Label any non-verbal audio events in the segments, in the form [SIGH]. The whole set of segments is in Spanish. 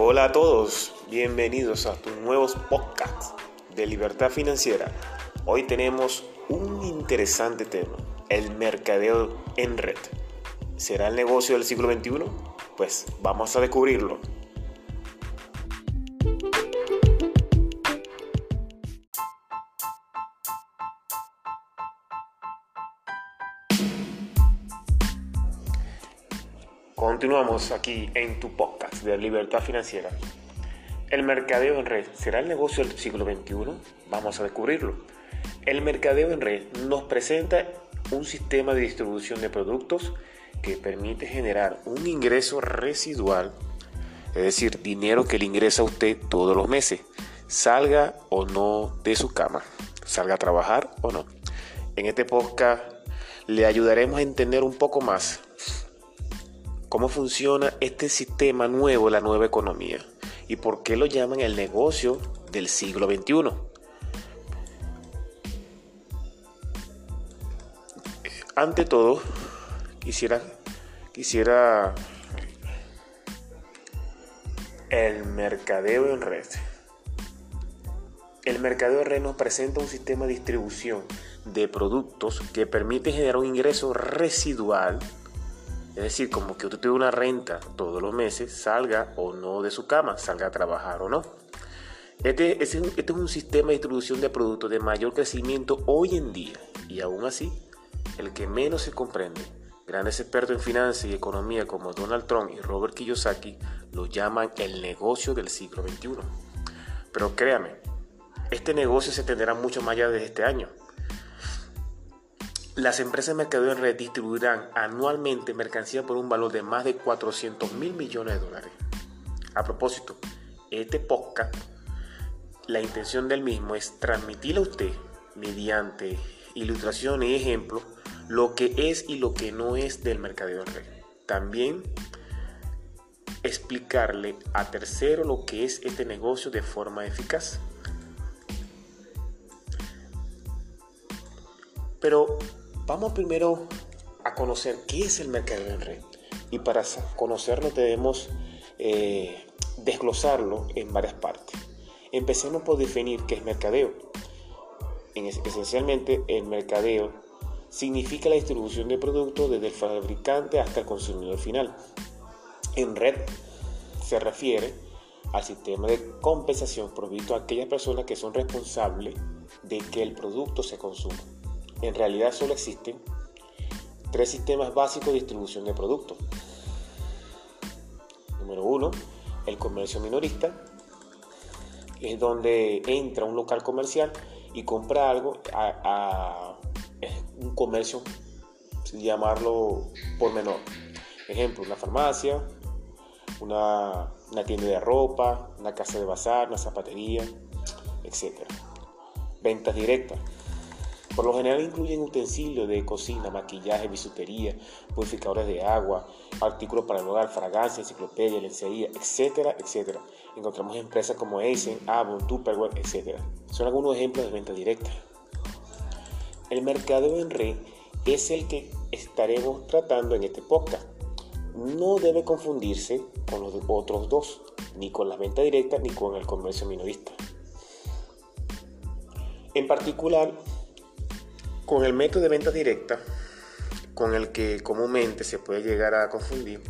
Hola a todos, bienvenidos a tus nuevos podcasts de libertad financiera. Hoy tenemos un interesante tema, el mercadeo en red. ¿Será el negocio del siglo XXI? Pues vamos a descubrirlo. Continuamos aquí en tu podcast de libertad financiera. ¿El mercadeo en red será el negocio del siglo XXI? Vamos a descubrirlo. El mercadeo en red nos presenta un sistema de distribución de productos que permite generar un ingreso residual, es decir, dinero que le ingresa a usted todos los meses, salga o no de su cama, salga a trabajar o no. En este podcast le ayudaremos a entender un poco más cómo funciona este sistema nuevo, la nueva economía, y por qué lo llaman el negocio del siglo XXI. Ante todo, quisiera, quisiera el mercadeo en red. El mercadeo en red nos presenta un sistema de distribución de productos que permite generar un ingreso residual es decir, como que usted tiene una renta todos los meses, salga o no de su cama, salga a trabajar o no. Este, este, es un sistema de distribución de productos de mayor crecimiento hoy en día y aún así, el que menos se comprende. Grandes expertos en finanzas y economía como Donald Trump y Robert Kiyosaki lo llaman el negocio del siglo XXI. Pero créame, este negocio se tendrá mucho más allá de este año. Las empresas de mercadeo en red distribuirán anualmente mercancía por un valor de más de 400 mil millones de dólares. A propósito, este podcast, la intención del mismo es transmitirle a usted, mediante ilustraciones y ejemplos, lo que es y lo que no es del mercadeo en red. También explicarle a tercero lo que es este negocio de forma eficaz. Pero Vamos primero a conocer qué es el mercadeo en red. Y para conocerlo debemos eh, desglosarlo en varias partes. Empecemos por definir qué es mercadeo. esencialmente, el mercadeo significa la distribución de productos desde el fabricante hasta el consumidor final. En red se refiere al sistema de compensación provisto a aquellas personas que son responsables de que el producto se consuma. En realidad solo existen tres sistemas básicos de distribución de productos. Número uno, el comercio minorista, es donde entra un local comercial y compra algo a, un comercio, llamarlo por menor. Ejemplo, una farmacia, una, una, tienda de ropa, una casa de bazar, una zapatería, etc. Ventas directas por lo general incluyen utensilios de cocina, maquillaje, bisutería, purificadores de agua, artículos para el hogar, fragancias, enciclopedia, lencería, etcétera, etcétera. Encontramos empresas como Eisen, Avon, Tupperware, etcétera. Son algunos ejemplos de venta directa. El mercado en red es el que estaremos tratando en este podcast. No debe confundirse con los otros dos, ni con la venta directa ni con el comercio minorista. En particular, con el método de venta directa, con el que comúnmente se puede llegar a confundir,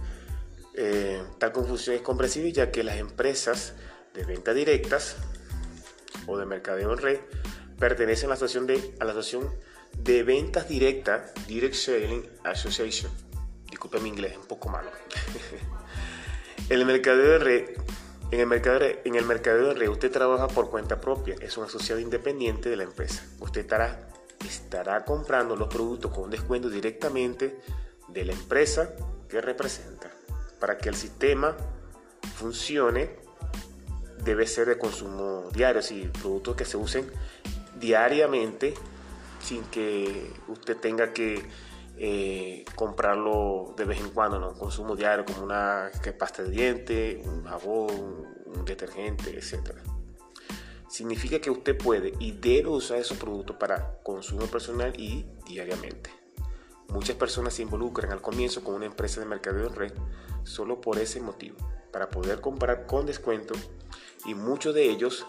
eh, tal confusión es comprensible ya que las empresas de venta directas o de mercadeo en red pertenecen a la asociación de, ventas directas, Direct Selling Association. Disculpe mi inglés, un poco malo. [LAUGHS] el mercadeo en el, mercado, en el mercadeo de red usted trabaja por cuenta propia, es un asociado independiente de la empresa. Usted estará estará comprando los productos con un descuento directamente de la empresa que representa. Para que el sistema funcione, debe ser de consumo diario, si productos que se usen diariamente sin que usted tenga que eh, comprarlo de vez en cuando, ¿no? consumo diario como una pasta de dientes, un jabón, un detergente, etcétera significa que usted puede y debe usar esos productos para consumo personal y diariamente. Muchas personas se involucran al comienzo con una empresa de mercadeo en red solo por ese motivo, para poder comprar con descuento y muchos de ellos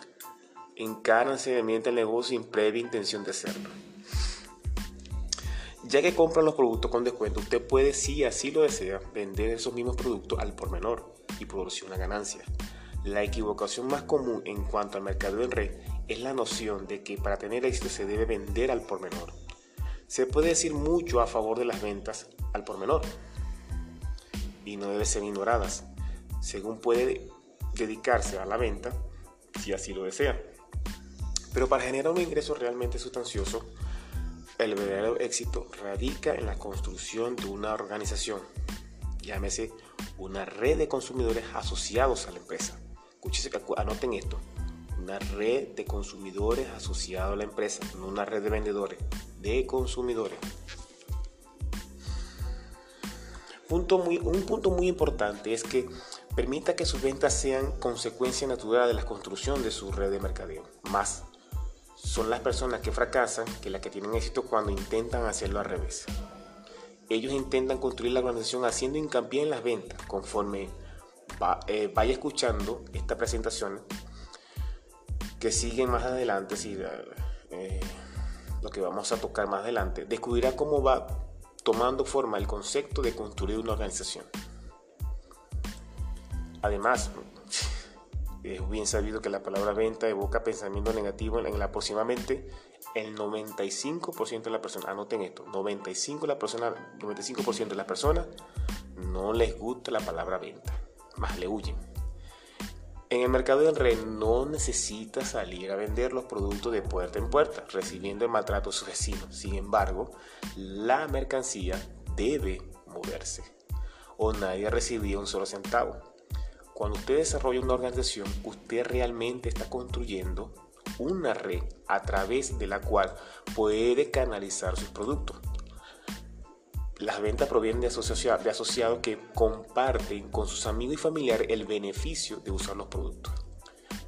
encaran seriamente el negocio sin previa intención de hacerlo. Ya que compran los productos con descuento, usted puede, si así lo desea, vender esos mismos productos al por menor y producir una ganancia. La equivocación más común en cuanto al mercado en red es la noción de que para tener éxito se debe vender al por menor. Se puede decir mucho a favor de las ventas al por menor y no debe ser ignoradas, según puede dedicarse a la venta si así lo desea. Pero para generar un ingreso realmente sustancioso, el verdadero éxito radica en la construcción de una organización, llámese una red de consumidores asociados a la empresa. Escúchese, anoten esto, una red de consumidores asociados a la empresa, no una red de vendedores, de consumidores. Un punto muy importante es que permita que sus ventas sean consecuencia natural de la construcción de su red de mercadeo, más son las personas que fracasan que las que tienen éxito cuando intentan hacerlo al revés. Ellos intentan construir la organización haciendo hincapié en las ventas. Conforme eh, vaya escuchando esta presentación, que siguen más adelante, si, eh, lo que vamos a tocar más adelante, descubrirá cómo va tomando forma el concepto de construir una organización. Además, [LAUGHS] es bien sabido que la palabra venta evoca pensamiento negativo en, aproximadamente el 95% de la persona. Anoten esto, 95%, la persona, 95 de las personas no les gusta la palabra venta, más le huyen. En el mercado de red no necesita salir a vender los productos de puerta en puerta, recibiendo el maltrato de sus vecinos. Sin embargo, la mercancía debe moverse o nadie recibiría un solo centavo. Cuando usted desarrolla una organización, usted realmente está construyendo una red a través de la cual puede canalizar sus productos. Las ventas provienen de, asociados, que comparten con sus amigos y familiares el beneficio de usar los productos.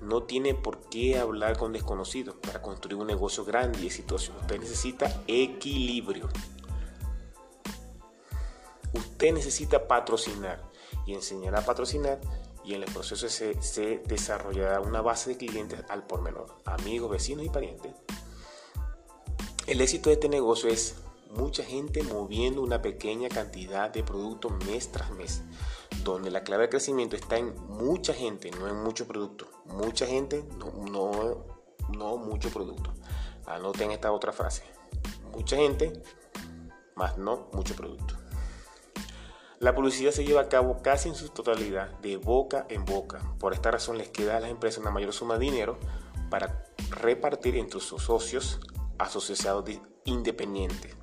No tiene por qué hablar con desconocidos para construir un negocio grande y exitoso. Usted necesita equilibrio. Usted necesita patrocinar y enseñar a patrocinar y en el proceso se, desarrollará una base de clientes al por menor, amigos, vecinos y parientes. El éxito de este negocio es mucha gente moviendo una pequeña cantidad de productos mes tras mes, donde la clave de crecimiento está en mucha gente, no en mucho producto. Mucha gente, no, no, no mucho producto. Anoten esta otra frase. Mucha gente, más no mucho producto. La publicidad se lleva a cabo casi en su totalidad de boca en boca. Por esta razón les queda a las empresas una mayor suma de dinero para repartir entre sus socios asociados independientes.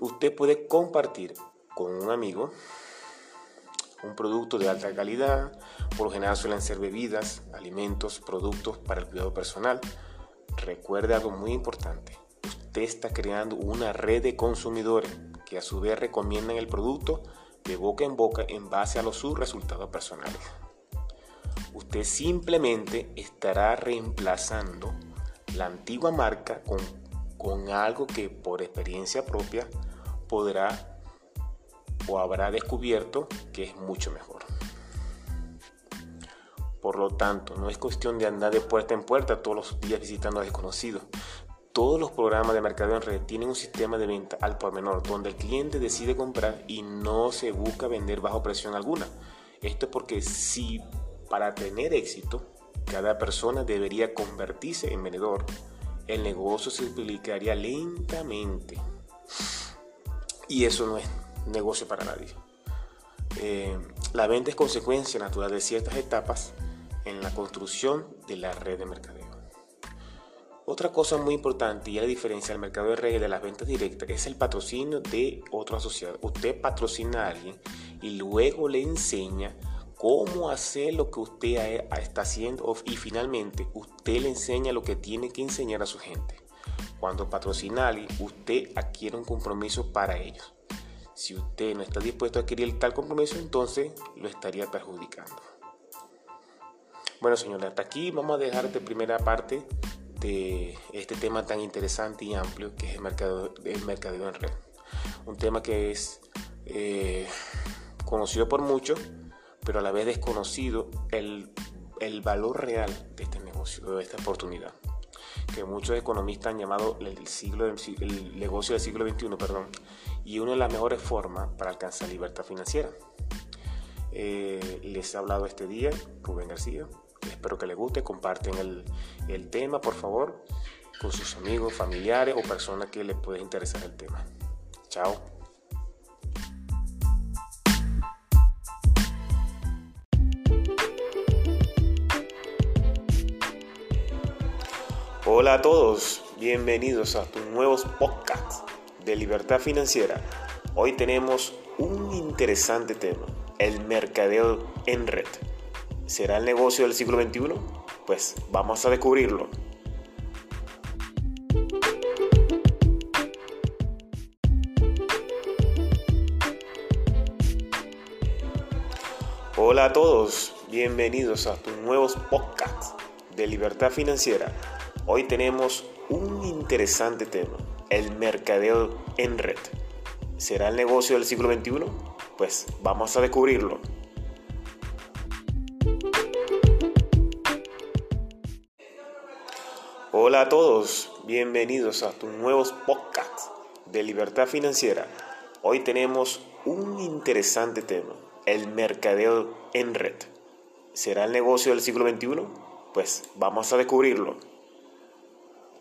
Usted puede compartir con un amigo un producto de alta calidad, por lo general suelen ser bebidas, alimentos, productos para el cuidado personal. Recuerde algo muy importante, usted está creando una red de consumidores que a su vez recomiendan el producto de boca en boca en base a los sus resultados personales. Usted simplemente estará reemplazando la antigua marca con, con algo que por experiencia propia podrá o habrá descubierto que es mucho mejor. Por lo tanto, no es cuestión de andar de puerta en puerta todos los días visitando a desconocidos, todos los programas de mercado en red tienen un sistema de venta al por menor, donde el cliente decide comprar y no se busca vender bajo presión alguna. Esto es porque si para tener éxito cada persona debería convertirse en vendedor, el negocio se duplicaría lentamente. Y eso no es negocio para nadie. Eh, la venta es consecuencia natural de ciertas etapas en la construcción de la red de mercadeo. Otra cosa muy importante y la diferencia del mercado de redes de las ventas directas es el patrocinio de otro asociado. Usted patrocina a alguien y luego le enseña cómo hacer lo que usted está haciendo y finalmente usted le enseña lo que tiene que enseñar a su gente. Cuando patrocina alguien, usted adquiere un compromiso para ellos. Si usted no está dispuesto a adquirir tal compromiso, entonces lo estaría perjudicando. Bueno, señores, hasta aquí vamos a dejar esta primera parte de este tema tan interesante y amplio que es el mercado, el mercadeo en red. un tema que es eh, conocido por muchos, pero a la vez desconocido el, el valor real de este negocio, de esta oportunidad que muchos economistas han llamado el, siglo, el negocio del siglo XXI, perdón, y una de las mejores formas para alcanzar libertad financiera. Eh, les he hablado este día Rubén García. Espero que les guste. Comparten el, tema, por favor, con sus amigos, familiares o personas que les pueda interesar el tema. Chao. Hola a todos, bienvenidos a tus nuevos podcasts de libertad financiera. Hoy tenemos un interesante tema, el mercadeo en red. ¿Será el negocio del siglo XXI? Pues vamos a descubrirlo. Hola a todos, bienvenidos a tus nuevos podcasts de libertad financiera. Hoy tenemos un interesante tema, el mercadeo en red. ¿Será el negocio del siglo XXI? Pues vamos a descubrirlo. Hola a todos, bienvenidos a tus nuevos podcasts de libertad financiera. Hoy tenemos un interesante tema, el mercadeo en red. ¿Será el negocio del siglo XXI? Pues vamos a descubrirlo.